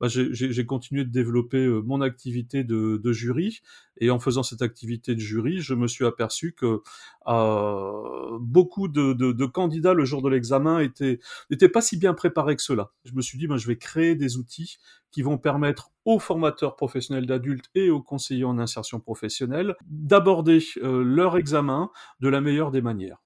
bah, j'ai continué de développer euh, mon activité de, jury. Et en faisant cette activité de jury, je me suis aperçu que euh, beaucoup de, candidats le jour de l'examen étaient n'étaient pas si bien préparés que cela. Je me suis dit, ben, je vais créer des outils qui vont permettre aux formateurs professionnels d'adultes et aux conseillers en insertion professionnelle d'aborder euh, leur examen de la meilleure des manières.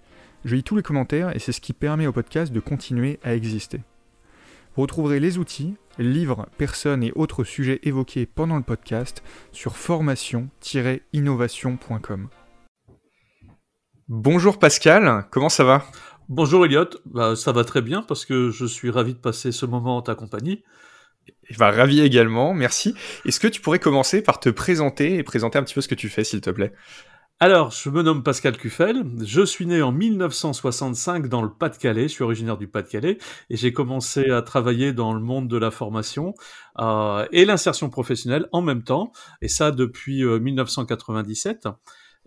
Je lis tous les commentaires et c'est ce qui permet au podcast de continuer à exister. Vous retrouverez les outils, livres, personnes et autres sujets évoqués pendant le podcast sur formation-innovation.com. Bonjour Pascal, comment ça va? Bonjour Elliot, bah, ça va très bien parce que je suis ravi de passer ce moment en ta compagnie. Et bah, ravi également, merci. Est-ce que tu pourrais commencer par te présenter et présenter un petit peu ce que tu fais, s'il te plaît? Alors, je me nomme Pascal Cuffel, je suis né en 1965 dans le Pas-de-Calais, je suis originaire du Pas-de-Calais, et j'ai commencé à travailler dans le monde de la formation euh, et l'insertion professionnelle en même temps, et ça depuis 1997.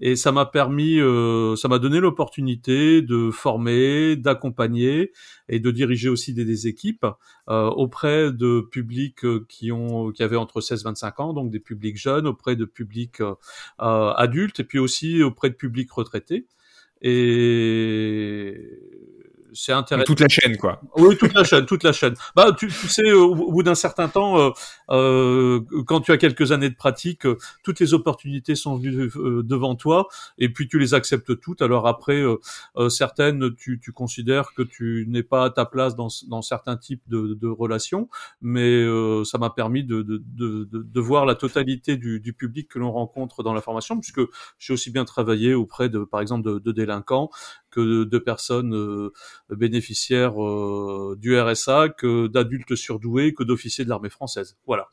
Euh, et ça m'a permis, euh, ça m'a donné l'opportunité de former, d'accompagner et de diriger aussi des, équipes euh, auprès de publics euh, qui ont, qui avaient entre 16 et 25 ans, donc des publics jeunes, auprès de publics euh, adultes et puis aussi auprès de publics retraités. Et c'est intéressant. Toute la chaîne, quoi. Oui, toute la chaîne, toute la chaîne. Bah, tu, tu sais, au, bout d'un certain temps, euh, euh, quand tu as quelques années de pratique, euh, toutes les opportunités sont venues euh, devant toi, et puis tu les acceptes toutes. Alors après, euh, certaines, tu, tu, considères que tu n'es pas à ta place dans, dans certains types de, de relations, mais ça m'a permis de, de, de, de, voir la totalité du, du public que l'on rencontre dans la formation, puisque j'ai aussi bien travaillé auprès de, par exemple, de, de délinquants que de personnes bénéficiaires euh, du RSA, que d'adultes surdoués, que d'officiers de l'armée française. Voilà.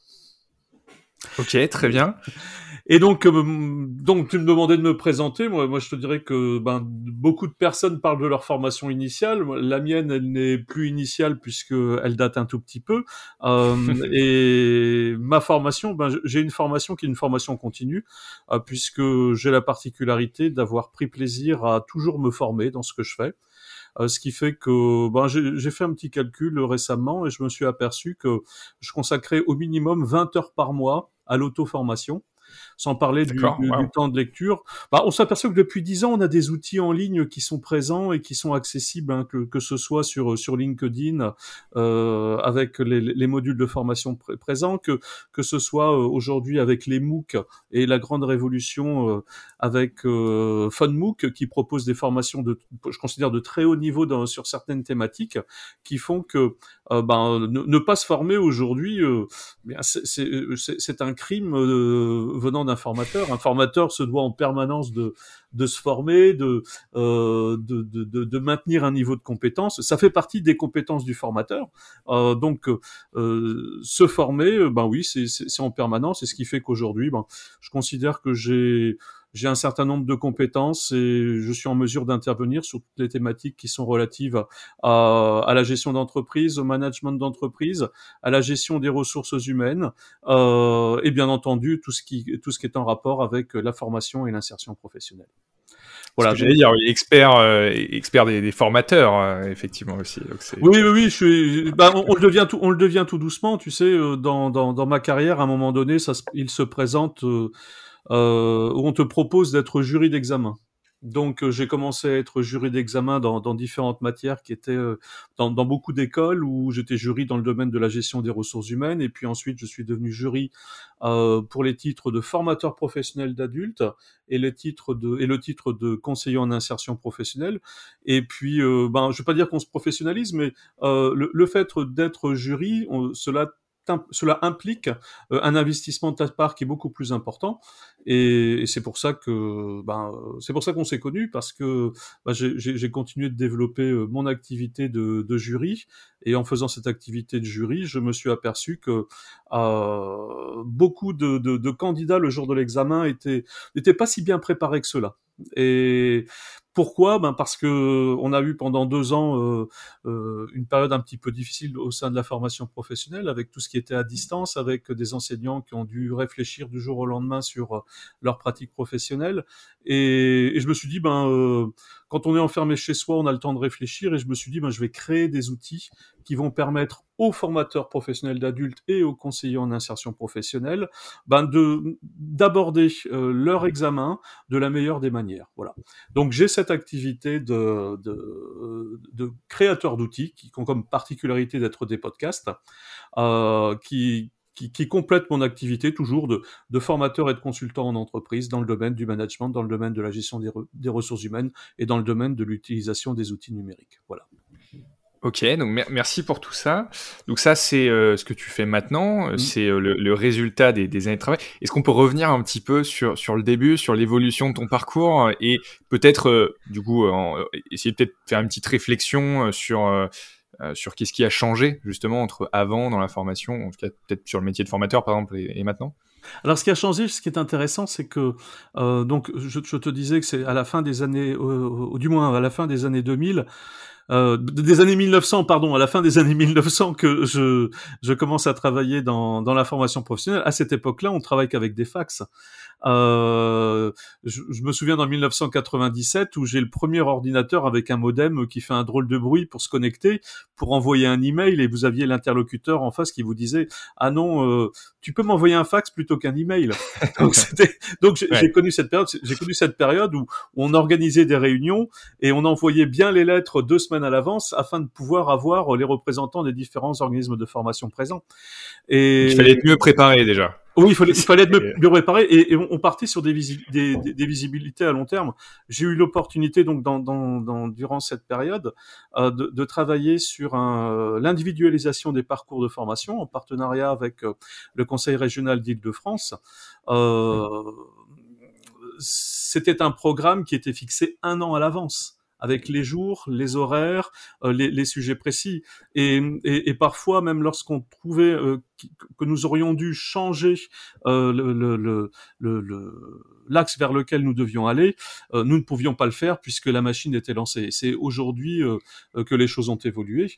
Ok, très bien. Et donc, euh, donc tu me demandais de me présenter. Moi, moi, je te dirais que ben, beaucoup de personnes parlent de leur formation initiale. La mienne, elle n'est plus initiale puisque elle date un tout petit peu. Euh, et ma formation, ben, j'ai une formation qui est une formation continue, euh, puisque j'ai la particularité d'avoir pris plaisir à toujours me former dans ce que je fais. Euh, ce qui fait que ben, j'ai fait un petit calcul récemment et je me suis aperçu que je consacrais au minimum 20 heures par mois à l'auto-formation sans parler du, temps de lecture. Bah, on s'aperçoit que depuis dix ans, on a des outils en ligne qui sont présents et qui sont accessibles, hein, que, que ce soit sur sur LinkedIn euh, avec les, les, modules de formation présents, que que ce soit euh, aujourd'hui avec les MOOC et la grande révolution euh, avec euh, FunMOOC qui propose des formations de, je considère de très haut niveau dans, sur certaines thématiques, qui font que euh, ben, ne, pas se former aujourd'hui, euh, c'est un crime venant d'un formateur. Un formateur se doit en permanence de, se former, de, de, maintenir un niveau de compétence. Ça fait partie des compétences du formateur. donc, se former, ben oui, c'est en permanence. Et ce qui fait qu'aujourd'hui, ben, je considère que j'ai j'ai un certain nombre de compétences et je suis en mesure d'intervenir sur toutes les thématiques qui sont relatives à, à la gestion d'entreprise, au management d'entreprise, à la gestion des ressources humaines euh, et bien entendu tout ce qui tout ce qui est en rapport avec la formation et l'insertion professionnelle. Voilà, j'allais dire, expert, euh, expert des, des formateurs, euh, effectivement aussi. oui, oui, oui, je suis. Bah, on, le devient tout, on le devient tout doucement, tu sais. Euh, dans, dans, dans ma carrière, à un moment donné, ça, il se présente. Euh, euh, où on te propose d'être jury d'examen. Donc euh, j'ai commencé à être jury d'examen dans, dans, différentes matières qui étaient euh, dans, dans, beaucoup d'écoles où j'étais jury dans le domaine de la gestion des ressources humaines et puis ensuite je suis devenu jury euh, pour les titres de formateur professionnel d'adultes et les titres de et le titre de conseiller en insertion professionnelle et puis euh, ben je vais pas dire qu'on se professionnalise mais le, le, fait d'être jury on, cela cela implique euh, un investissement de ta part qui est beaucoup plus important. Et, c'est pour ça que, ben, c'est pour ça qu'on s'est connus parce que ben, j'ai continué de développer euh, mon activité de, jury. Et en faisant cette activité de jury, je me suis aperçu que euh, beaucoup de, candidats le jour de l'examen étaient n'étaient pas si bien préparés que cela. Et pourquoi? Ben Parce que on a eu pendant deux ans euh, euh, une période un petit peu difficile au sein de la formation professionnelle, avec tout ce qui était à distance, avec des enseignants qui ont dû réfléchir du jour au lendemain sur euh, leur pratique professionnelle. Et, et, je me suis dit, ben, euh, quand on est enfermé chez soi, on a le temps de réfléchir. Et je me suis dit, ben, je vais créer des outils qui vont permettre aux formateurs professionnels d'adultes et aux conseillers en insertion professionnelle ben, de d'aborder euh, leur examen de la meilleure des manières. Voilà. Donc j'ai cette activité de, de, de créateur d'outils qui ont comme particularité d'être des podcasts, euh, qui qui, qui, complète mon activité toujours de, de, formateur et de consultant en entreprise dans le domaine du management, dans le domaine de la gestion des, des ressources humaines et dans le domaine de l'utilisation des outils numériques. Voilà. Ok, donc merci pour tout ça. Donc ça, c'est euh, ce que tu fais maintenant, euh, mm. c'est euh, le, le, résultat des, des, années de travail. Est-ce qu'on peut revenir un petit peu sur, sur le début, sur l'évolution de ton parcours et peut-être, du coup, essayer peut-être faire une petite réflexion sur sur qu'est-ce qui a changé justement entre avant dans la formation, en tout cas peut-être sur le métier de formateur par exemple et, maintenant? Alors, ce qui a changé, ce qui est intéressant, c'est que euh, donc je, je, te disais que c'est à la fin des années, euh, du moins à la fin des années 2000, euh, des années 1900, pardon, à la fin des années 1900 que je, je commence à travailler dans, dans la formation professionnelle. À cette époque-là, on travaille qu'avec des fax. Euh, je, je, me souviens dans 1997 où j'ai le premier ordinateur avec un modem qui fait un drôle de bruit pour se connecter, pour envoyer un email et vous aviez l'interlocuteur en face qui vous disait ah non, euh, tu peux m'envoyer un fax plutôt qu'un email. donc c'était donc j'ai connu cette période, j'ai connu cette période où, où on organisait des réunions et on envoyait bien les lettres deux semaines à l'avance afin de pouvoir avoir les représentants des différents organismes de formation présents. Et il fallait être mieux préparé déjà. Oui, il fallait, il fallait être mieux, préparé et, et, on partait sur des, des, des, visibilités à long terme. J'ai eu l'opportunité donc dans, dans, dans, durant cette période euh, de, de, travailler sur euh, l'individualisation des parcours de formation en partenariat avec euh, le Conseil régional d'Île-de-France. Euh, C'était un programme qui était fixé un an à l'avance avec les jours, les horaires, euh, les, les, sujets précis. Et, et, et parfois, même lorsqu'on trouvait euh, que nous aurions dû changer euh, le, le, le, l'axe vers lequel nous devions aller, euh, nous ne pouvions pas le faire puisque la machine était lancée. C'est aujourd'hui euh, que les choses ont évolué.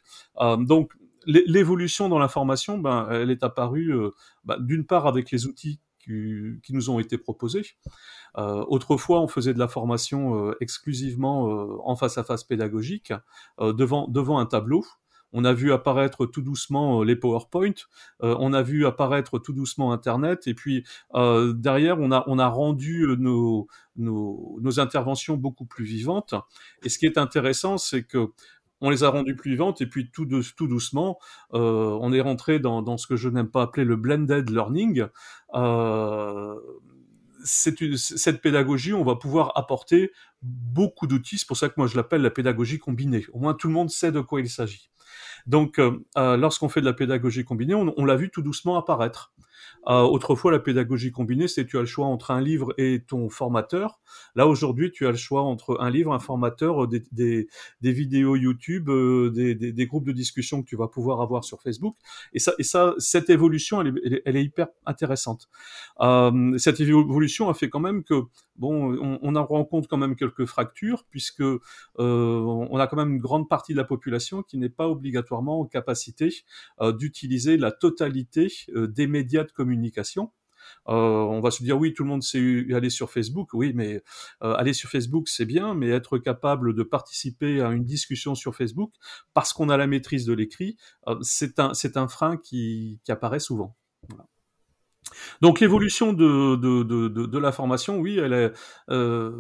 donc, l'évolution dans l'information, ben, elle est apparue ben, d'une part avec les outils qui, nous ont été proposés. Euh, autrefois, on faisait de la formation euh, exclusivement euh, en face à face pédagogique, devant, devant un tableau. On a vu apparaître tout doucement les PowerPoint, on a vu apparaître tout doucement Internet, et puis derrière, on a, on a rendu nos, nos interventions beaucoup plus vivantes. Et ce qui est intéressant, c'est que on les a rendues plus vivantes et puis tout, doucement, euh, on est rentré dans, ce que je n'aime pas appeler le blended learning. Euh, cette pédagogie, on va pouvoir apporter beaucoup d'outils. C'est pour ça que moi je l'appelle la pédagogie combinée. Au moins tout le monde sait de quoi il s'agit. Donc, euh, lorsqu'on fait de la pédagogie combinée, on l'a vu tout doucement apparaître. Euh, autrefois, la pédagogie combinée, c'est tu as le choix entre un livre et ton formateur. Là, aujourd'hui, tu as le choix entre un livre, un formateur, des, des, des vidéos YouTube, euh, des, des, des, groupes de discussion que tu vas pouvoir avoir sur Facebook. Et ça, et ça cette évolution, elle est, elle est hyper intéressante. Euh, cette évolution a fait quand même que, bon, on, on en rencontre quand même quelques fractures, puisque euh, on a quand même une grande partie de la population qui n'est pas obligatoirement en capacité euh, d'utiliser la totalité euh, des médias de communication. On va se dire oui, tout le monde sait aller sur Facebook, oui, mais aller sur Facebook c'est bien, mais être capable de participer à une discussion sur Facebook parce qu'on a la maîtrise de l'écrit, c'est un un frein qui, qui apparaît souvent. Donc l'évolution de, de, de, de, la formation, oui, elle est, euh,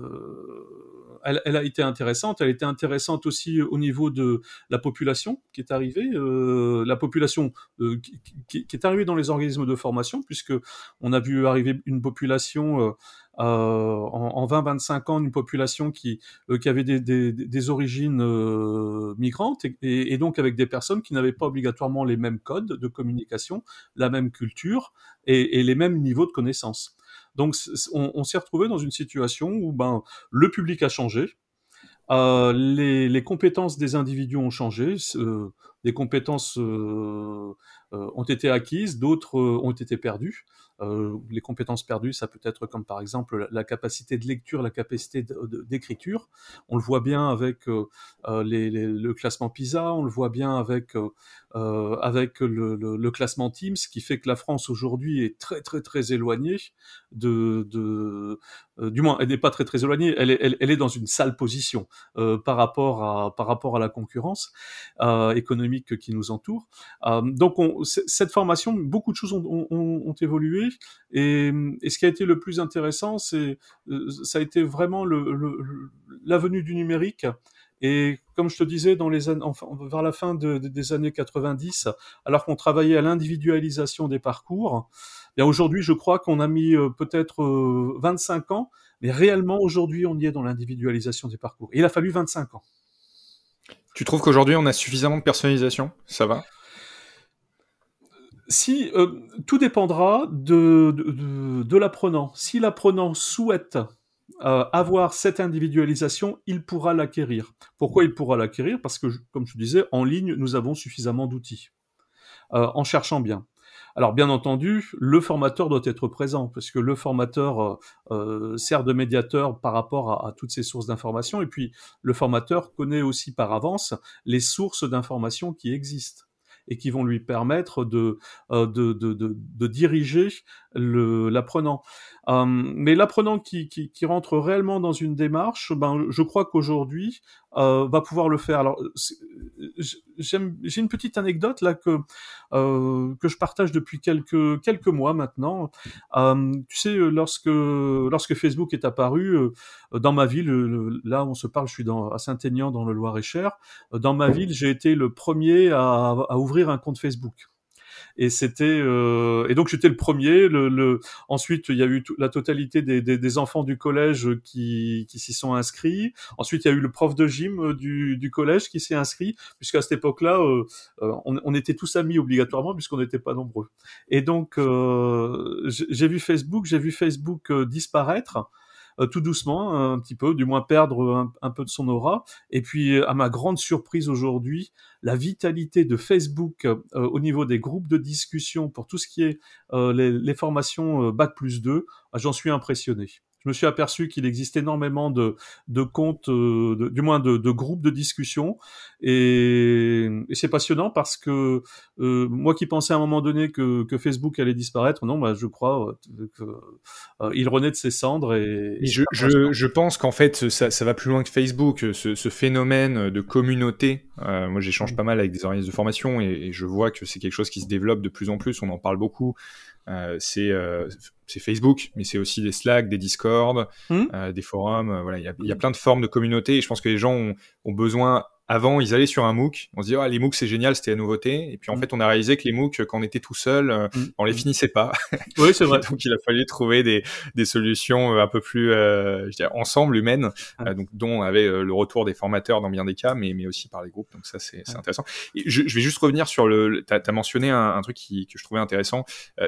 elle, elle, a été intéressante. Elle était intéressante aussi au niveau de la population qui est arrivée, euh, la population euh, qui, qui, est arrivée dans les organismes de formation, puisque on a vu arriver une population euh, en, en 20-25 ans une population qui, euh, qui avait des, des, des origines euh, migrantes et, et, donc avec des personnes qui n'avaient pas obligatoirement les mêmes codes de communication, la même culture et, et les mêmes niveaux de connaissances. Donc on, on s'est retrouvé dans une situation où ben, le public a changé, euh, les, les, compétences des individus ont changé, euh, des compétences euh, ont été acquises, d'autres ont été perdues. Euh, les compétences perdues, ça peut être comme par exemple la capacité de lecture, la capacité d'écriture. On le voit bien avec euh, euh, les, les, le classement PISA, on le voit bien avec euh, avec le, le, le, classement Teams, qui fait que la France aujourd'hui est très très très éloignée de, de euh, du moins elle n'est pas très très éloignée, elle est, elle, est dans une sale position euh, par rapport à par rapport à la concurrence économique qui nous entoure. donc on, cette formation, beaucoup de choses ont, ont, ont évolué et, et, ce qui a été le plus intéressant, c'est ça a été vraiment le, la venue du numérique et comme je te disais, dans les années, enfin, vers la fin de, de, des années 90, alors qu'on travaillait à l'individualisation des parcours, bien aujourd'hui, je crois qu'on a mis euh, peut-être euh, 25 ans, mais réellement aujourd'hui, on y est dans l'individualisation des parcours. Et il a fallu 25 ans. Tu trouves qu'aujourd'hui, on a suffisamment de personnalisation? Ça va? Si euh, tout dépendra de, de, de, de l'apprenant. Si l'apprenant souhaite euh, avoir cette individualisation, il pourra l'acquérir. Pourquoi il pourra l'acquérir? Parce que, comme je disais, en ligne, nous avons suffisamment d'outils. Euh, en cherchant bien. Alors bien entendu, le formateur doit être présent parce que le formateur euh, sert de médiateur par rapport à, toutes ces sources d'informations et puis le formateur connaît aussi par avance les sources d'informations qui existent et qui vont lui permettre de diriger l'apprenant. Euh, mais l'apprenant qui, qui, qui, rentre réellement dans une démarche, ben, je crois qu'aujourd'hui, euh, va pouvoir le faire. Alors, j'ai une petite anecdote là que euh, que je partage depuis quelques quelques mois maintenant. Euh, tu sais, lorsque lorsque Facebook est apparu euh, dans ma ville, là on se parle, je suis dans, à Saint-Aignan dans le Loir-et-Cher. Dans ma ville, j'ai été le premier à, à ouvrir un compte Facebook et c'était euh, et donc j'étais le premier. Le, le, ensuite, il y a eu la totalité des, des, des, enfants du collège qui, qui s'y sont inscrits. Ensuite, il y a eu le prof de gym euh, du, du collège qui s'est inscrit, puisqu'à cette époque-là, euh, euh, on, on, était tous amis obligatoirement puisqu'on n'était pas nombreux. Et donc, euh, j'ai vu Facebook, j'ai vu Facebook disparaître. Euh, tout doucement, un petit peu, du moins perdre un, peu de son aura. Et puis, à ma grande surprise aujourd'hui, la vitalité de Facebook euh, au niveau des groupes de discussion pour tout ce qui est euh, les, les, formations Bac plus 2, j'en suis impressionné je me suis aperçu qu'il existe énormément de, de comptes, euh, de, du moins de, de, groupes de discussion, et, et c'est passionnant parce que euh, moi qui pensais à un moment donné que, que Facebook allait disparaître, non, bah, je crois euh, qu'il euh, renaît de ses cendres. Et, et je, je, je, pense qu'en fait ça, ça, va plus loin que Facebook, ce, ce phénomène de communauté. Euh, moi j'échange mmh. pas mal avec des organismes de formation et, et je vois que c'est quelque chose qui se développe de plus en plus. On en parle beaucoup. Euh, c'est euh, c'est Facebook, mais c'est aussi des Slack, des Discord, mmh. euh, des forums. Euh, voilà, il y a, y a, plein de formes de communauté. Et je pense que les gens ont, ont besoin avant, ils allaient sur un MOOC, on se dit, ah, les MOOC, c'est génial, c'était la nouveauté. Et puis, en mmh. fait, on a réalisé que les MOOC, quand on était tout seul, mmh. on les finissait pas. Oui, c'est vrai. donc, il a fallu trouver des, des solutions un peu plus, euh, je dirais, ensemble, humaines, euh, donc, dont avait euh, le retour des formateurs dans bien des cas, mais, mais aussi par les groupes. Donc, ça, c'est intéressant. Et je, je, vais juste revenir sur le, tu as, mentionné un, un, truc qui, que je trouvais intéressant.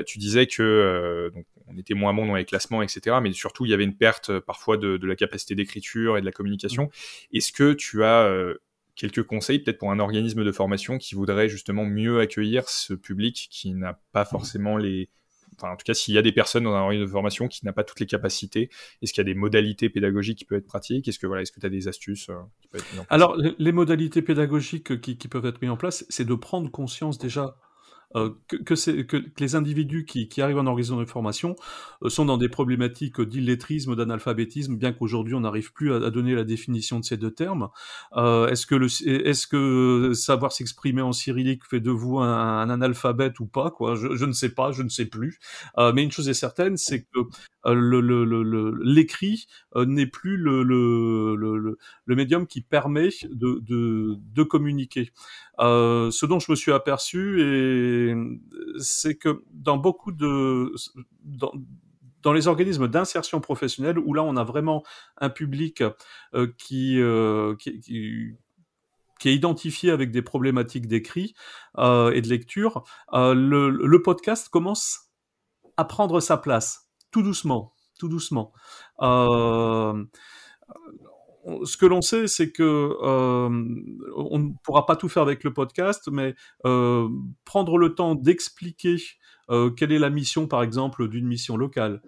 tu disais que, donc, on était moins bon dans les classements, etc. Mais surtout, il y avait une perte parfois de, de la capacité d'écriture et de la communication. Est-ce que tu as quelques conseils peut-être pour un organisme de formation qui voudrait justement mieux accueillir ce public qui n'a pas mmh. forcément les enfin en tout cas s'il y a des personnes dans un organisme de formation qui n'a pas toutes les capacités est-ce qu'il y a des modalités pédagogiques qui peuvent être pratiques? Est-ce que voilà est-ce que tu as des astuces euh, qui peuvent être mises en place? Alors les modalités pédagogiques qui, qui peuvent être mises en place c'est de prendre conscience déjà euh, que, que, que, les individus qui, qui, arrivent en organisation de formation euh, sont dans des problématiques d'illettrisme, d'analphabétisme, bien qu'aujourd'hui on n'arrive plus à, à, donner la définition de ces deux termes. Euh, est-ce que, le, est-ce que savoir s'exprimer en cyrillique fait de vous un, un analphabète ou pas quoi? Je, je, ne sais pas, je ne sais plus. Euh, mais une chose est certaine, c'est que l'écrit euh, n'est plus le, le, le, le, médium qui permet de, de, de communiquer. Ce dont je me suis aperçu, et c'est que dans beaucoup de dans, les organismes d'insertion professionnelle, où là, on a vraiment un public euh, qui, euh, qui, qui, qui, est identifié avec des problématiques d'écrit euh, et de lecture, le, le, podcast commence à prendre sa place, tout doucement, tout doucement. Ce que l'on sait, c'est que euh, on ne pourra pas tout faire avec le podcast, mais euh, prendre le temps d'expliquer euh, quelle est la mission, par exemple, d'une mission locale,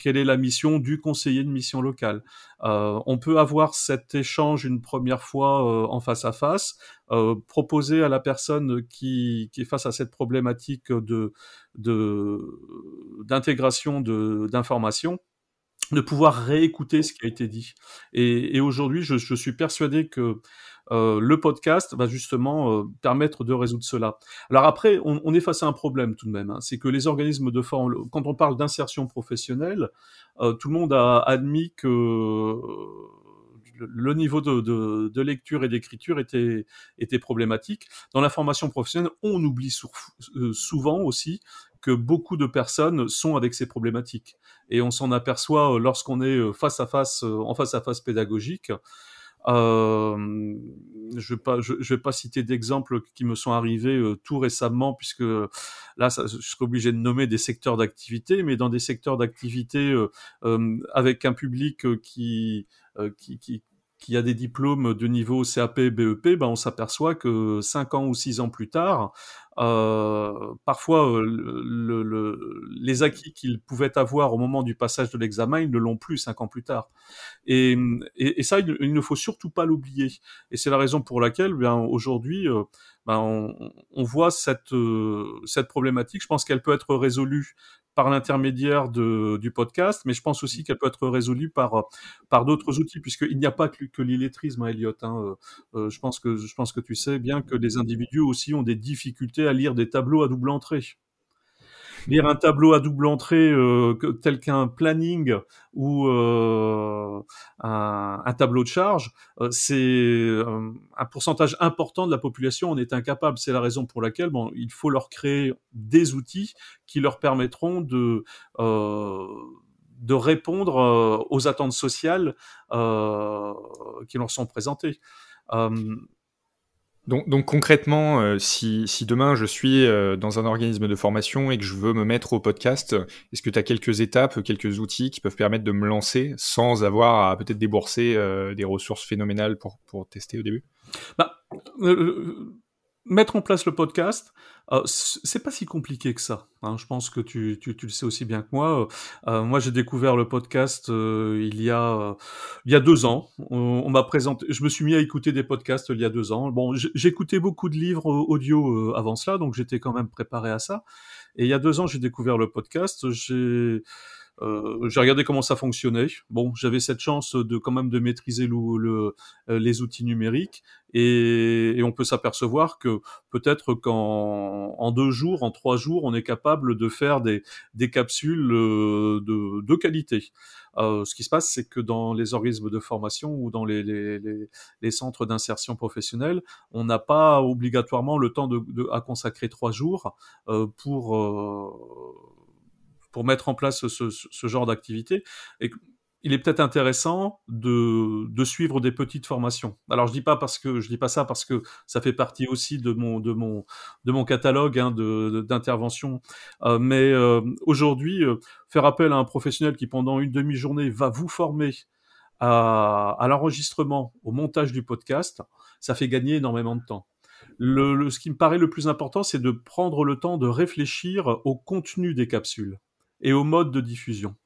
quelle est la mission du conseiller de mission locale. On peut avoir cet échange une première fois en face à face, proposer à la personne qui, qui, est face à cette problématique de d'intégration de, d'informations de pouvoir réécouter ce qui a été dit. Et, et aujourd'hui, je, je, suis persuadé que euh, le podcast va justement euh, permettre de résoudre cela. Alors après, on, on, est face à un problème tout de même, hein, c'est que les organismes de forme, quand on parle d'insertion professionnelle, euh, tout le monde a admis que le niveau de, de, de lecture et d'écriture était, était problématique. Dans la formation professionnelle, on oublie euh, souvent aussi que beaucoup de personnes sont avec ces problématiques. Et on s'en aperçoit euh, lorsqu'on est euh, face à face, en face à face pédagogique. Euh, je ne vais, pas, citer d'exemples qui me sont arrivés euh, tout récemment, puisque là, je serais obligé de nommer des secteurs d'activité, mais dans des secteurs d'activité euh, avec un public qui, qui, qui, qui a des diplômes de niveau CAP, BEP, ben on s'aperçoit que cinq ans ou six ans plus tard, euh, parfois, euh, le, le, les acquis qu'ils pouvaient avoir au moment du passage de l'examen, ils ne l'ont plus cinq ans plus tard. Et, ça, il, ne faut surtout pas l'oublier. Et c'est la raison pour laquelle, bien aujourd'hui, euh, ben, on, voit cette problématique. Je pense qu'elle peut être résolue par l'intermédiaire du podcast, mais je pense aussi qu'elle peut être résolue par par d'autres outils, puisqu'il n'y a pas que, l'illettrisme, hein, Elliot. Hein. Euh, je pense que je pense que tu sais bien que les individus aussi ont des difficultés à lire des tableaux à double entrée lire un tableau à double entrée euh, tel qu'un planning ou euh, un, tableau de charge, euh, c'est un pourcentage important de la population en est incapable. C'est la raison pour laquelle bon, il faut leur créer des outils qui leur permettront de de répondre aux attentes sociales qui leur sont présentées. Donc, concrètement, euh, si, si, demain je suis euh, dans un organisme de formation et que je veux me mettre au podcast, est-ce que tu as quelques étapes, quelques outils qui peuvent permettre de me lancer sans avoir à peut-être débourser euh, des ressources phénoménales pour, pour tester au début? Bah, mettre en place le podcast, euh, c'est pas si compliqué que ça. Hein. Je pense que tu, tu, tu, le sais aussi bien que moi. Euh, moi, j'ai découvert le podcast euh, il y a il y a deux ans. On, m'a présenté. Je me suis mis à écouter des podcasts il y a deux ans. Bon, j'écoutais beaucoup de livres audio euh, avant cela, donc j'étais quand même préparé à ça. Et il y a deux ans, j'ai découvert le podcast. J'ai euh, j'ai regardé comment ça fonctionnait. Bon, j'avais cette chance de quand même de maîtriser le, le, euh, les outils numériques et, on peut s'apercevoir que peut-être qu'en en deux jours, en trois jours, on est capable de faire des, des capsules euh, de, de qualité. Euh, ce qui se passe, c'est que dans les organismes de formation ou dans les, les, les, centres d'insertion professionnelle, on n'a pas obligatoirement le temps de, de, à consacrer trois jours euh, pour pour mettre en place ce, ce, genre d'activité. Et il est peut-être intéressant de, de, suivre des petites formations. Alors je dis pas parce que je dis pas ça parce que ça fait partie aussi de mon de mon de mon catalogue hein, d'intervention. Euh, mais euh, aujourd'hui, euh, faire appel à un professionnel qui pendant une demi-journée va vous former à, à l'enregistrement, au montage du podcast, ça fait gagner énormément de temps. Le, le, ce qui me paraît le plus important, c'est de prendre le temps de réfléchir au contenu des capsules et au mode de diffusion.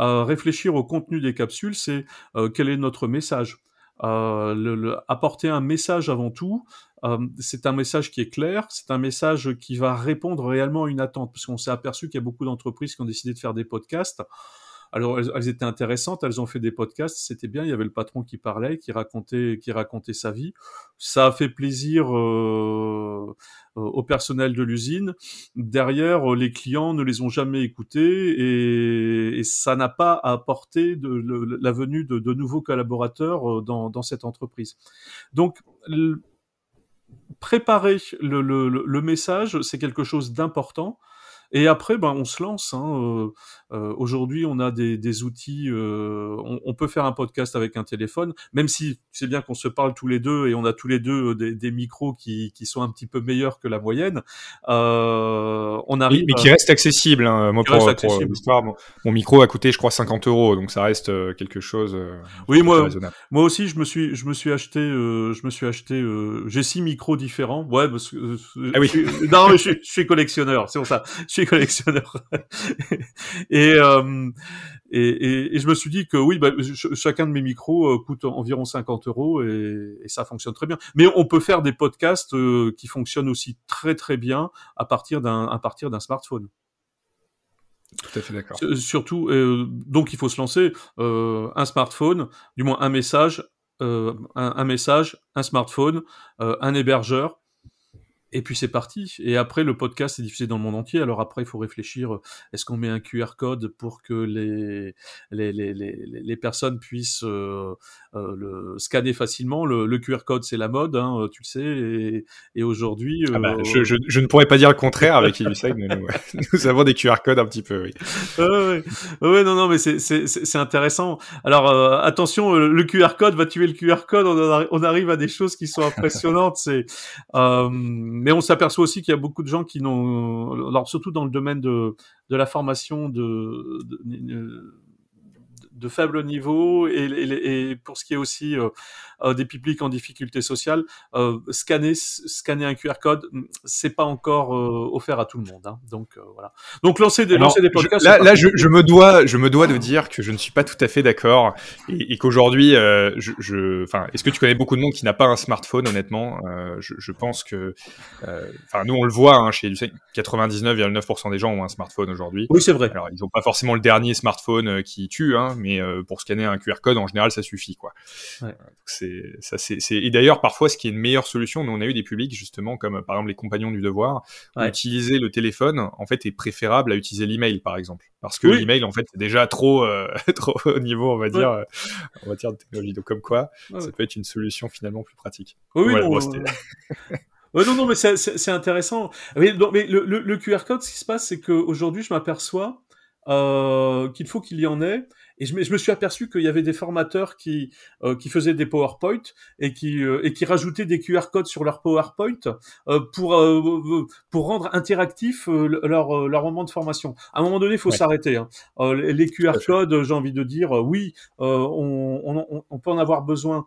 Euh, réfléchir au contenu des capsules, c'est euh, quel est notre message. Euh, apporter un message avant tout, c'est un message qui est clair, c'est un message qui va répondre réellement à une attente, parce qu'on s'est aperçu qu'il y a beaucoup d'entreprises qui ont décidé de faire des podcasts alors elles, étaient intéressantes, elles ont fait des podcasts, c'était bien. Il y avait le patron qui parlait, qui racontait, qui racontait sa vie. Ça a fait plaisir euh, au personnel de l'usine. Derrière, les clients ne les ont jamais écoutés et, ça n'a pas apporté de, de, la venue de, de, nouveaux collaborateurs euh, dans, dans cette entreprise. Donc préparer le, le, le message, c'est quelque chose d'important. Et après, ben, on se lance. Hein, Aujourd'hui, on a des, des outils. On, on, peut faire un podcast avec un téléphone, même si c'est bien qu'on se parle tous les deux et on a tous les deux des, des micros qui, qui, sont un petit peu meilleurs que la moyenne. on arrive. Mais, qui reste accessible. Hein. Moi, pour, pour l'histoire, mon, micro a coûté, je crois, 50 euros, donc ça reste quelque chose. oui, moi, moi aussi, je me suis, je me suis acheté, je me suis acheté. j'ai six micros différents. Ouais, parce que. ah oui. non, je, je, suis collectionneur. C'est pour ça. Je suis collectionneur. et, euh, et, et, et, je me suis dit que oui, bah, chacun de mes micros euh, coûte environ 50 euros et, et, ça fonctionne très bien. Mais on peut faire des podcasts euh, qui fonctionnent aussi très très bien à partir d'un à partir d'un smartphone. Tout à fait d'accord. Surtout, euh, donc il faut se lancer un smartphone, du moins un message, un, un, message, un smartphone, un hébergeur et puis c'est parti. Et après, le podcast est diffusé dans le monde entier. Alors après, il faut réfléchir, euh, est-ce qu'on met un QR code pour que les, les, les, les, les personnes puissent euh, euh, le scanner facilement le, le QR code, c'est la mode, hein, tu le sais. Et, et aujourd'hui... Ah bah, je, je, je, ne pourrais pas dire le contraire avec Illusight, mais nous, nous, avons des QR codes un petit peu, oui. ouais, ouais, non, non, mais c'est intéressant. Alors attention, le QR code va tuer le QR code, on, on arrive à des choses qui sont impressionnantes. c'est mais on s'aperçoit aussi qu'il y a beaucoup de gens qui n'ont, alors surtout dans le domaine de, de la formation de, de, de faible niveau et, et, et, pour ce qui est aussi euh, euh, des publics en difficulté sociale, euh, scanner scanner un QR code, mm, c'est pas encore euh, offert à tout le monde. Hein. Donc voilà. Donc lancer des lancer des podcasts. Je, là, là je, je, me dois je me dois de dire que je ne suis pas tout à fait d'accord et, et qu'aujourd'hui je, je enfin est-ce que tu connais beaucoup de monde qui n'a pas un smartphone honnêtement? Je, je, pense que enfin nous on le voit hein, chez 99,9% des gens ont un smartphone aujourd'hui. Oui c'est vrai. Alors ils n'ont pas forcément le dernier smartphone qui tue hein, mais pour scanner un QR code en général ça suffit quoi. Ouais. C'est ça c'est et d'ailleurs parfois ce qui est une meilleure solution nous on a eu des publics justement comme par exemple les compagnons du devoir ouais. utiliser le téléphone en fait est préférable à utiliser l'email par exemple parce que oui. l'email en fait c'est déjà trop euh, trop au niveau on va dire ouais. euh, on va dire de technologie donc comme quoi ça peut être une solution finalement plus pratique oui, voilà, non, bon, euh... non, non, mais c'est intéressant. Mais, non, mais le, le, le, QR code, ce qui se passe, c'est qu'aujourd'hui, je m'aperçois euh, qu'il faut qu'il y en ait. Et je me, je me suis aperçu qu'il y avait des formateurs qui, euh, qui faisaient des PowerPoint et qui, euh, et qui rajoutaient des QR codes sur leur PowerPoint euh, pour, euh, pour rendre interactif euh, leur, leur moment de formation. À un moment donné, il faut ouais. s'arrêter. Hein. les QR codes, j'ai envie de dire, oui, on, on, on, peut en avoir besoin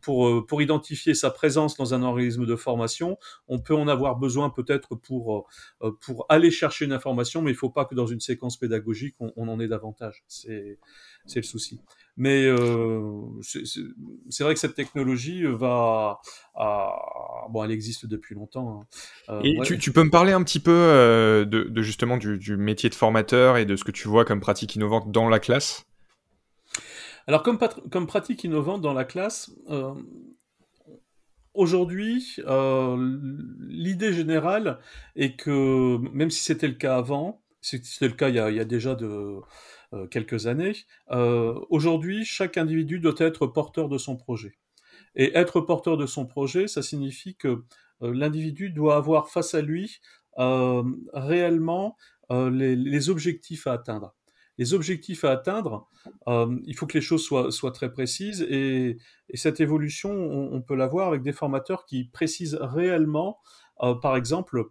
pour, pour identifier sa présence dans un organisme de formation. On peut en avoir besoin peut-être pour, pour aller chercher une information, mais il ne faut pas que dans une séquence pédagogique, on, on en ait davantage. C'est c'est le souci. Mais euh, c'est vrai que cette technologie va, à, bon, elle existe depuis longtemps. Hein. Euh, et ouais. tu, tu, peux me parler un petit peu euh, de, de, justement du, du, métier de formateur et de ce que tu vois comme pratique innovante dans la classe? Alors comme, comme pratique innovante dans la classe, aujourd'hui, l'idée générale est que même si c'était le cas avant, c'était le cas il y a, déjà de euh, quelques années. Euh, Aujourd'hui, chaque individu doit être porteur de son projet. Et être porteur de son projet, ça signifie que euh, l'individu doit avoir face à lui réellement les, objectifs à atteindre. Les objectifs à atteindre, il faut que les choses soient, très précises et, et cette évolution, on, peut l'avoir avec des formateurs qui précisent réellement par exemple,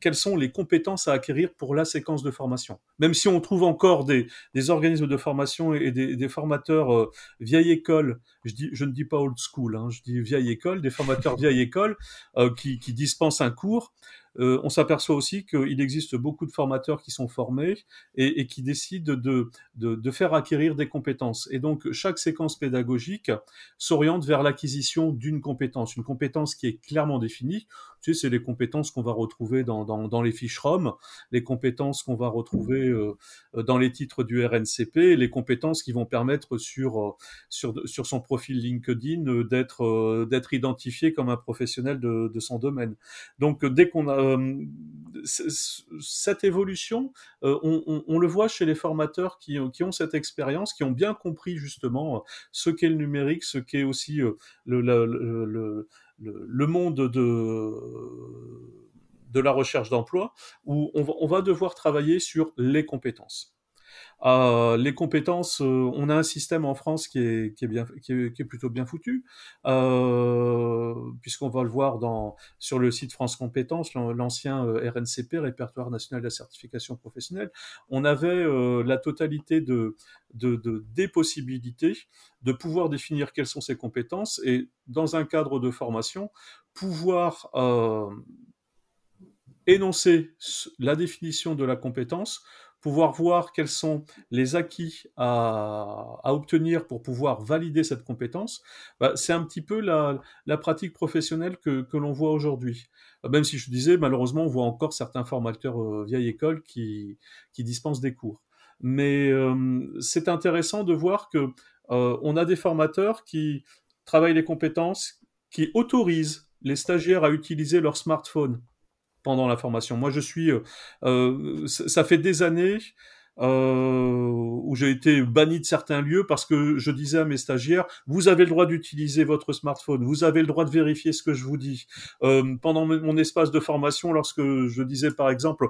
quelles sont les compétences à acquérir pour la séquence de formation. Même si on trouve encore des, organismes de formation et des, formateurs euh, vieille école, je, ne dis pas old school, hein, je dis vieille école, des formateurs vieille école euh, qui dispensent un cours, euh, on s'aperçoit aussi qu'il existe beaucoup de formateurs qui sont formés et, et qui décident de, de, de, faire acquérir des compétences. Et donc, chaque séquence pédagogique s'oriente vers l'acquisition d'une compétence, une compétence qui est clairement définie. Tu sais, c'est les compétences qu'on va retrouver dans, dans, dans, les fiches ROM, les compétences qu'on va retrouver euh, dans les titres du RNCP, les compétences qui vont permettre sur, euh, sur, sur son profil LinkedIn euh, d'être euh, d'être identifié comme un professionnel de, de son domaine. Donc, dès qu'on a cette évolution, euh, on, le voit chez les formateurs qui, ont cette expérience, qui ont bien compris justement ce qu'est le numérique, ce qu'est aussi euh, le, monde de de la recherche d'emploi où on va devoir travailler sur les compétences. Les compétences, euh, on a un système en France qui est, plutôt bien foutu, euh, puisqu'on va le voir sur le site France Compétences, l'ancien euh, RNCP, Répertoire National de la Certification Professionnelle. On avait la totalité de, de, de, des possibilités de pouvoir définir quelles sont ces compétences et, dans un cadre de formation, pouvoir énoncer la définition de la compétence pouvoir voir quels sont les acquis à, obtenir pour pouvoir valider cette compétence, bah, c'est un petit peu la, pratique professionnelle que, l'on voit aujourd'hui. Même si je disais, malheureusement, on voit encore certains formateurs euh, vieille école qui, qui dispensent des cours. Mais euh, c'est intéressant de voir que euh, on a des formateurs qui travaillent les compétences, qui autorisent les stagiaires à utiliser leur smartphone pendant la formation. Moi, je suis, euh, euh ça fait des années euh, où j'ai été banni de certains lieux parce que je disais à mes stagiaires vous avez le droit d'utiliser votre smartphone, vous avez le droit de vérifier ce que je vous dis. Euh, pendant mon espace de formation, lorsque je disais par exemple,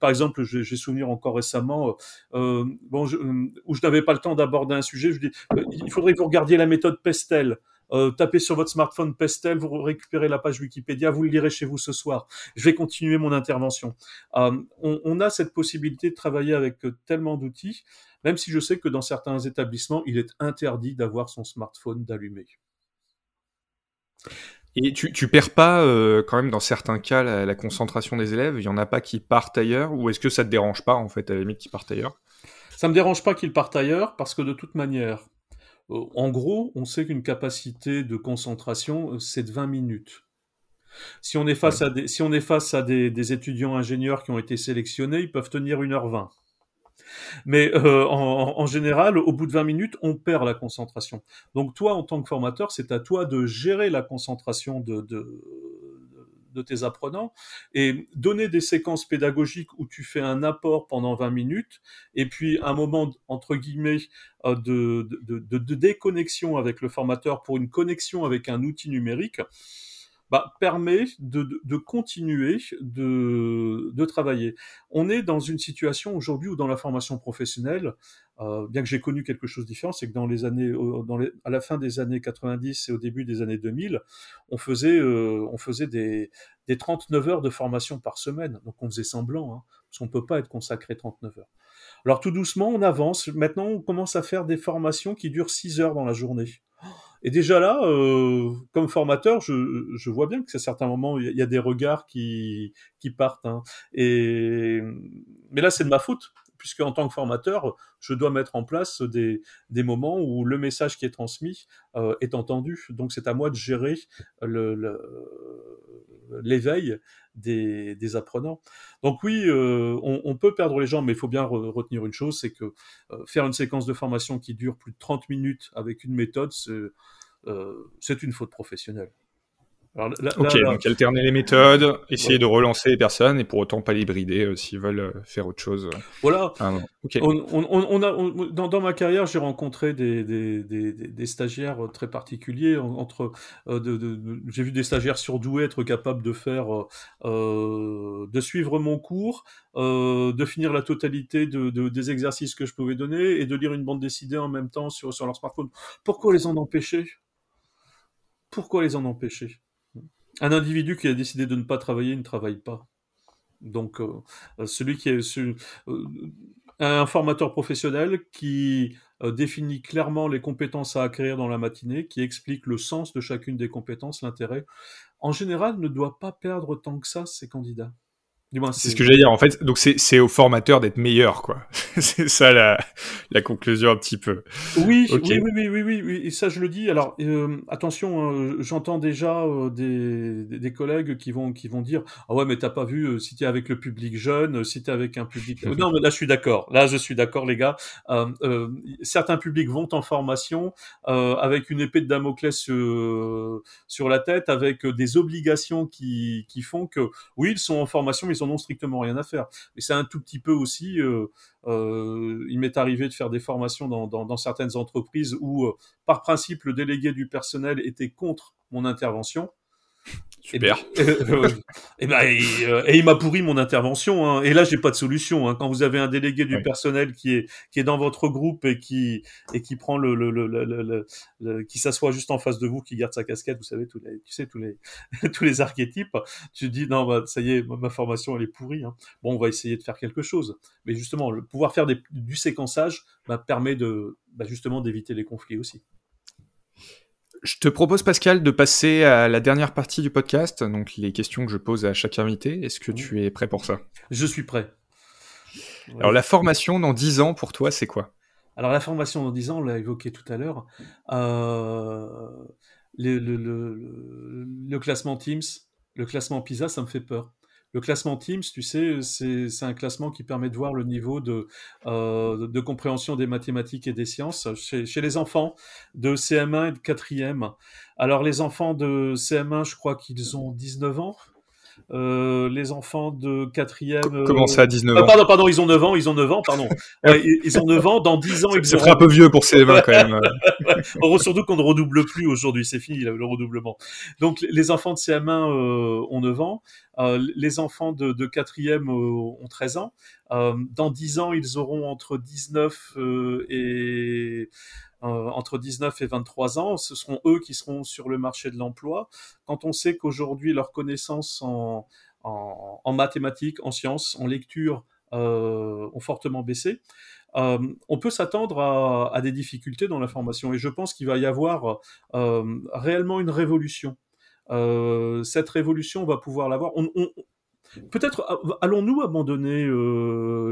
par exemple, j'ai souvenir encore récemment, euh, bon, je, où je n'avais pas le temps d'aborder un sujet, je dis euh, il faudrait que vous regardiez la méthode Pestel. Euh, tapez sur votre smartphone Pestel, vous récupérez la page Wikipédia, vous le lirez chez vous ce soir. Je vais continuer mon intervention. Euh, on, on, a cette possibilité de travailler avec tellement d'outils, même si je sais que dans certains établissements, il est interdit d'avoir son smartphone d'allumé. Et tu, tu perds pas euh, quand même dans certains cas la, la, concentration des élèves? Il y en a pas qui partent ailleurs? Ou est-ce que ça te dérange pas en fait à la limite qu'ils partent ailleurs? Ça me dérange pas qu'ils partent ailleurs parce que de toute manière, euh, en gros, on sait qu'une capacité de concentration, euh, c'est de 20 minutes. Si on est face à des, si on est face à des, des, étudiants ingénieurs qui ont été sélectionnés, ils peuvent tenir 1h20. Mais euh, en, en, général, au bout de 20 minutes, on perd la concentration. Donc toi, en tant que formateur, c'est à toi de gérer la concentration de, de, de tes apprenants et donner des séquences pédagogiques où tu fais un apport pendant 20 minutes et puis un moment entre guillemets euh, de, déconnexion avec le formateur pour une connexion avec un outil numérique bah, permet de, de, de continuer de, de, travailler. On est dans une situation aujourd'hui où dans la formation professionnelle, euh, bien que j'ai connu quelque chose de différent, c'est que dans les années, dans les, à la fin des années 90 et au début des années 2000, on faisait, euh, on faisait des, des 39 heures de formation par semaine. Donc on faisait semblant, hein, parce qu'on peut pas être consacré 39 heures. Alors tout doucement, on avance. Maintenant, on commence à faire des formations qui durent 6 heures dans la journée. Et déjà là, euh, comme formateur, je, vois bien que à certains moments, il y, a des regards qui, qui partent. Hein. Et... Mais là, c'est de ma faute, puisque en tant que formateur, je dois mettre en place des, moments où le message qui est transmis euh, est entendu. Donc c'est à moi de gérer l'éveil des, apprenants. Donc oui, euh, on, peut perdre les gens, mais il faut bien re retenir une chose, c'est que euh, faire une séquence de formation qui dure plus de 30 minutes avec une méthode, c'est une faute professionnelle. Alors, là, ok, là, donc alterner les méthodes, essayer ouais. de relancer les personnes et pour autant pas les brider euh, s'ils veulent euh, faire autre chose. Voilà. Ah, okay. on, on, on, a, dans, dans, ma carrière, j'ai rencontré des, des, des, des, stagiaires très particuliers. Entre, euh, de, de, de j'ai vu des stagiaires surdoués être capables de faire, euh, de suivre mon cours, euh, de finir la totalité de, de, des exercices que je pouvais donner et de lire une bande dessinée en même temps sur, sur leur smartphone. Pourquoi les en empêcher? Pourquoi les en empêcher? Un individu qui a décidé de ne pas travailler ne travaille pas. Donc, euh, celui qui est euh, un formateur professionnel qui euh, définit clairement les compétences à acquérir dans la matinée, qui explique le sens de chacune des compétences, l'intérêt, en général ne doit pas perdre tant que ça ses candidats. C'est ce que j'allais dire. En fait, donc c'est au formateur d'être meilleur, quoi. c'est ça la, la, conclusion un petit peu. Oui, okay. oui, oui, oui, oui, oui, et ça je le dis. Alors euh, attention, hein, j'entends déjà euh, des, des, collègues qui vont qui vont dire ah ouais mais t'as pas vu euh, si t'es avec le public jeune, si t'es avec un public. non mais là je suis d'accord. Là je suis d'accord les gars. Certains publics vont en formation avec une épée de Damoclès sur la tête, avec des obligations qui qui font que oui ils sont en formation mais ils en ont strictement rien à faire. Et c'est un tout petit peu aussi, euh, euh, il m'est arrivé de faire des formations dans, certaines entreprises où, euh, par principe, le délégué du personnel était contre mon intervention. Super. Et, ben, et, il m'a pourri mon intervention. Hein. Et là, j'ai pas de solution. Hein. Quand vous avez un délégué du personnel qui est qui est dans votre groupe et qui et qui prend le, le, le, le qui s'assoit juste en face de vous, qui garde sa casquette, vous savez tous les tu sais tous les tous les archétypes. Tu dis non, bah, ça y est, ma formation elle est pourrie. Hein. Bon, on va essayer de faire quelque chose. Mais justement, le pouvoir faire des, du séquençage bah, permet de bah, justement d'éviter les conflits aussi. Je te propose, Pascal, de passer à la dernière partie du podcast, donc les questions que je pose à chaque invité. Est-ce que tu es prêt pour ça? Je suis prêt. Alors, la formation dans 10 ans, pour toi, c'est quoi? Alors, la formation dans 10 ans, on l'a évoqué tout à l'heure. Euh, le, le, classement Teams, le classement PISA, ça me fait peur. Le classement Teams, tu sais, c'est un classement qui permet de voir le niveau de, euh, de compréhension des mathématiques et des sciences chez, chez les enfants de CM1 et de 4e. Alors les enfants de CM1, je crois qu'ils ont 19 ans. Euh, les enfants de quatrième. Comment ça, 19 euh, ans Pardon, pardon, ils ont 9 ans, ils ont 9 ans, pardon. ils, ont 9 ans, dans 10 ans, ils Ça un peu vieux pour ces mains quand même. Surtout qu'on ne redouble plus aujourd'hui, c'est fini le redoublement. Donc les enfants de CM1 euh, ont 9 ans, euh, les enfants de, de quatrième ont 13 ans. dans 10 ans, ils auront entre 19 et euh, entre 19 et 23 ans, ce seront eux qui seront sur le marché de l'emploi. Quand on sait qu'aujourd'hui leurs connaissances en, mathématiques, en sciences, en lecture euh, ont fortement baissé, euh, on peut s'attendre à, des difficultés dans la formation. Et je pense qu'il va y avoir euh, réellement une révolution. Euh, cette révolution, on va pouvoir l'avoir. Peut-être allons-nous abandonner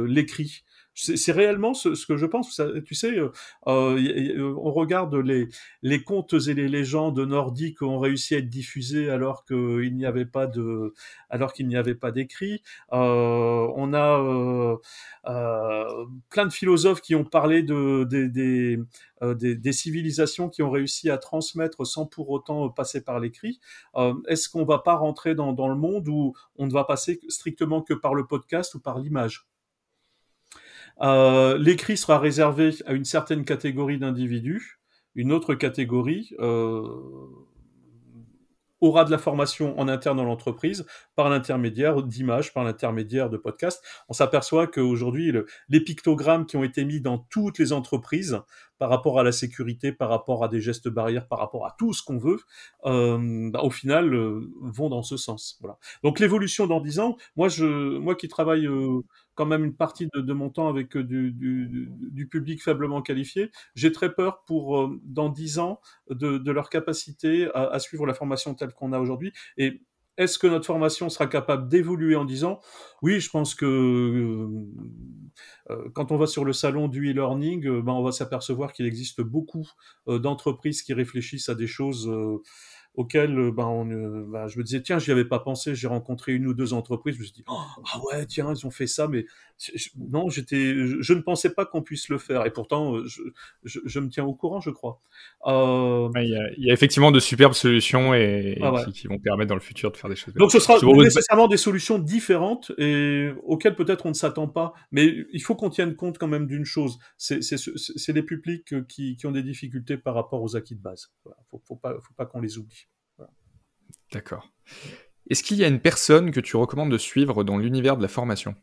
l'écrit? C'est réellement ce, que je pense. tu sais, euh, euh, on regarde les, les contes et les légendes nordiques ont réussi à être diffusés alors qu'il n'y avait pas de, alors qu'il n'y avait pas d'écrit. Euh, on a euh, euh, plein de philosophes qui ont parlé de, des, des, des, des, civilisations qui ont réussi à transmettre sans pour autant passer par l'écrit. Est-ce qu'on va pas rentrer dans, dans le monde où on ne va passer strictement que par le podcast ou par l'image? Euh, l'écrit sera réservé à une certaine catégorie d'individus. Une autre catégorie euh, aura de la formation en interne dans l'entreprise par l'intermédiaire d'images, par l'intermédiaire de podcasts. On s'aperçoit qu'aujourd'hui, le, les pictogrammes qui ont été mis dans toutes les entreprises par rapport à la sécurité, par rapport à des gestes barrières, par rapport à tout ce qu'on veut, euh, bah, au final, vont dans ce sens. Voilà. Donc l'évolution dans 10 ans, moi, je, moi qui travaille quand même une partie de, de mon temps avec euh, du, du, du, public faiblement qualifié, j'ai très peur pour, euh, dans 10 ans, de, de leur capacité à, à, suivre la formation telle qu'on a aujourd'hui. Et est-ce que notre formation sera capable d'évoluer en disant oui, je pense que euh, euh, quand on va sur le salon du e-learning, ben, on va s'apercevoir qu'il existe beaucoup d'entreprises qui réfléchissent à des choses auquel euh, ben, on, euh, ben, je me disais tiens j'y avais pas pensé j'ai rencontré une ou deux entreprises je me suis dit oh, ah ouais tiens ils ont fait ça mais non j'étais je, ne pensais pas qu'on puisse le faire et pourtant euh, je, je, je, me tiens au courant je crois euh... il, y a, il, y a, effectivement de superbes solutions et, ah ouais. qui, qui, vont permettre dans le futur de faire des choses donc ce sera nécessairement des solutions différentes et auxquelles peut-être on ne s'attend pas mais il faut qu'on tienne compte quand même d'une chose c'est les publics qui, qui ont des difficultés par rapport aux acquis de base voilà. faut, faut pas faut pas qu'on les oublie D'accord. Est-ce qu'il y a une personne que tu recommandes de suivre dans l'univers de la formation?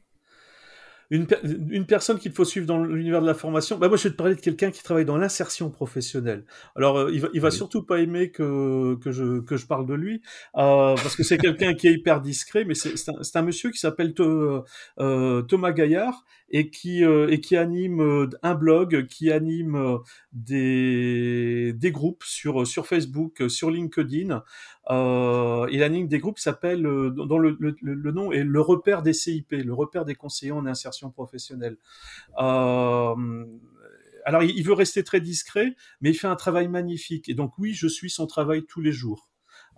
Une, une, personne qu'il faut suivre dans l'univers de la formation, bah moi je vais te parler de quelqu'un qui travaille dans l'insertion professionnelle. Alors euh, il va, il va oui. surtout pas aimer que, que, je, que je parle de lui, euh, parce que c'est quelqu'un qui est hyper discret, mais c'est un, un, monsieur qui s'appelle euh, Thomas Gaillard et qui, euh, et qui anime euh, un blog, qui anime euh, des, des groupes sur, sur Facebook, sur LinkedIn. Euh, il anime des groupes qui s'appellent, dont le, le, le, nom est le repère des CIP, le repère des conseillers en insertion professionnelle. Euh, alors, il veut rester très discret, mais il fait un travail magnifique. Et donc, oui, je suis son travail tous les jours.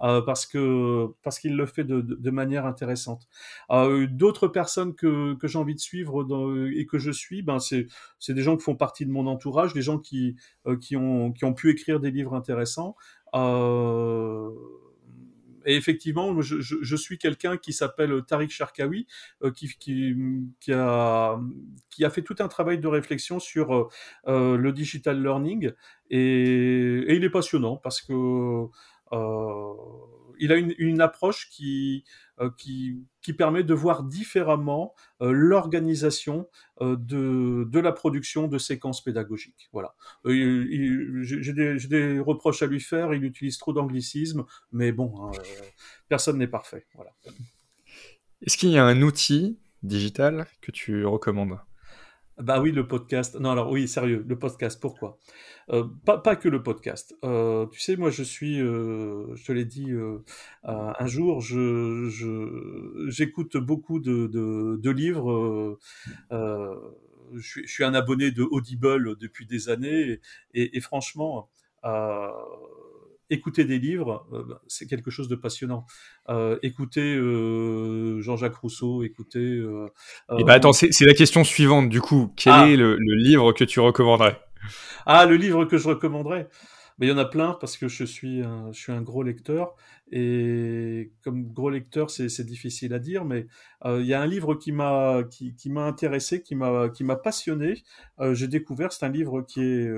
Euh, parce que parce qu'il le fait de, de, de manière intéressante. Euh, D'autres personnes que, que j'ai envie de suivre dans, et que je suis, ben c'est c'est des gens qui font partie de mon entourage, des gens qui euh, qui ont qui ont pu écrire des livres intéressants. Euh, et effectivement, je, je, je suis quelqu'un qui s'appelle Tariq Sharkawi, euh, qui, qui, qui, a, qui a fait tout un travail de réflexion sur euh, le digital learning, et, et il est passionnant parce que il a une, approche qui, qui, qui permet de voir différemment l'organisation de, de la production de séquences pédagogiques. Voilà. J'ai des, des, reproches à lui faire. Il utilise trop d'anglicisme, mais bon, hein, personne n'est parfait. Voilà. Est-ce qu'il y a un outil digital que tu recommandes? Bah oui, le podcast. Non, alors oui, sérieux, le podcast, pourquoi? Euh, pas, pas, que le podcast. Euh, tu sais, moi, je suis, euh, je te l'ai dit un jour, je, j'écoute beaucoup de, de, de livres. Je suis, je, suis, un abonné de Audible depuis des années et, et franchement, écouter des livres, euh, bah, c'est quelque chose de passionnant. Euh, écouter euh, Jean-Jacques Rousseau, écouter. Et eh ben attends, c'est la question suivante du coup. Quel ah. est le, livre que tu recommanderais? Ah, le livre que je recommanderais. Mais il y en a plein parce que je suis un, je suis un gros lecteur et comme gros lecteur c'est difficile à dire mais il y a un livre qui m'a qui, qui m'a intéressé qui m'a qui m'a passionné j'ai découvert c'est un livre qui est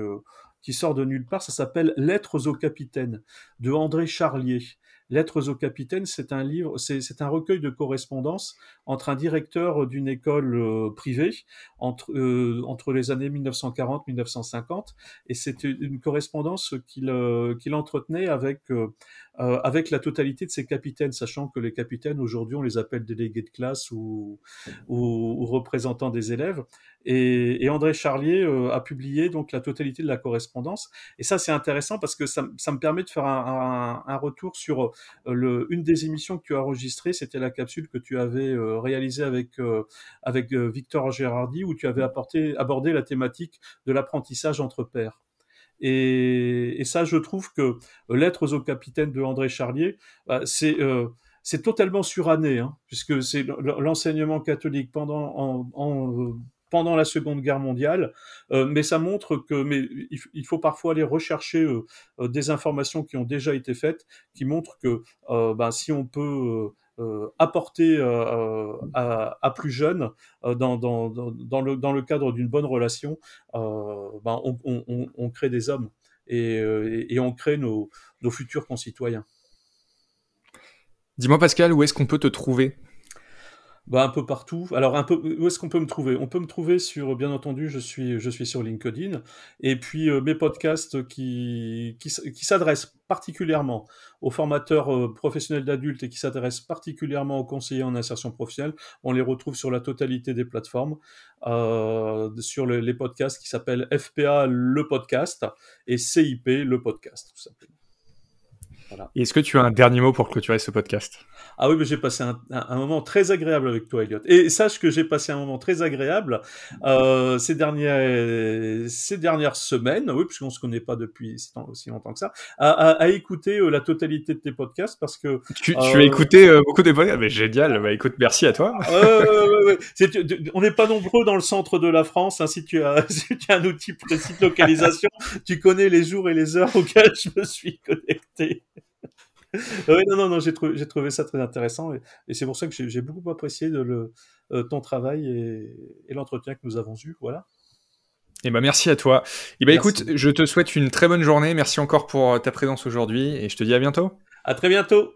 qui sort de nulle part. Ça s'appelle Lettres au capitaine de André Charlier. Lettres au capitaine, c'est un livre, c'est un recueil de correspondance entre un directeur d'une école euh, privée entre, euh, entre les années 1940-1950, et c'est une correspondance qu'il euh, qu'il entretenait avec avec la totalité de ses capitaines, sachant que les capitaines aujourd'hui on les appelle délégués de classe ou, ou, représentants des élèves. Et, et André Charlier a publié donc la totalité de la correspondance. Et ça c'est intéressant parce que ça, ça, me permet de faire un, un, un retour sur le, une des émissions que tu as enregistrées, c'était la capsule que tu avais euh, réalisée avec, euh, avec euh, Victor Gérardi, où tu avais apporté, abordé la thématique de l'apprentissage entre pairs. Et, et, ça, je trouve que Lettres au capitaine de André Charlier, bah, c'est c'est totalement suranné, hein, puisque c'est l'enseignement catholique pendant en, en, pendant la Seconde Guerre mondiale, euh, mais ça montre que mais il, faut parfois aller rechercher euh, euh, des informations qui ont déjà été faites, qui montrent que ben, si on peut apporter à, à, plus jeunes dans, le, cadre d'une bonne relation, ben, on, crée des hommes et, on crée nos futurs concitoyens. Dis-moi Pascal, où est-ce qu'on peut te trouver? Bah, un peu partout. Alors, un peu, où est-ce qu'on peut me trouver? On peut me trouver sur, bien entendu, je suis, je suis sur LinkedIn. Et puis, euh, mes podcasts qui, qui, s'adressent particulièrement aux formateurs euh, professionnels d'adultes et qui s'adressent particulièrement aux conseillers en insertion professionnelle, on les retrouve sur la totalité des plateformes, euh, sur les, les podcasts qui s'appellent FPA le podcast et CIP le podcast, tout simplement. Est-ce que tu as un dernier mot pour clôturer ce podcast? Ah oui, mais j'ai passé un, un, moment très agréable avec toi, Elliot. Et sache que j'ai passé un moment très agréable euh, ces, dernières, ces dernières semaines, oui, puisqu'on se connaît pas depuis si longtemps que ça, à, à, à écouter euh, la totalité de tes podcasts parce que tu, tu as euh, écouté euh, beaucoup des podcasts, mais génial. Bah écoute, merci à toi. on n'est pas nombreux dans le centre de la France. Hein, si tu as, si tu as un outil précis de localisation, tu connais les jours et les heures auxquels je me suis connecté. Oui, non, non, non, j'ai trouvé, j'ai trouvé ça très intéressant et, c'est pour ça que j'ai beaucoup apprécié de le, euh, ton travail et, et l'entretien que nous avons eu. Voilà. Eh ben merci à toi. Eh ben écoute, je te souhaite une très bonne journée. Merci encore pour ta présence aujourd'hui et je te dis à bientôt. À très bientôt.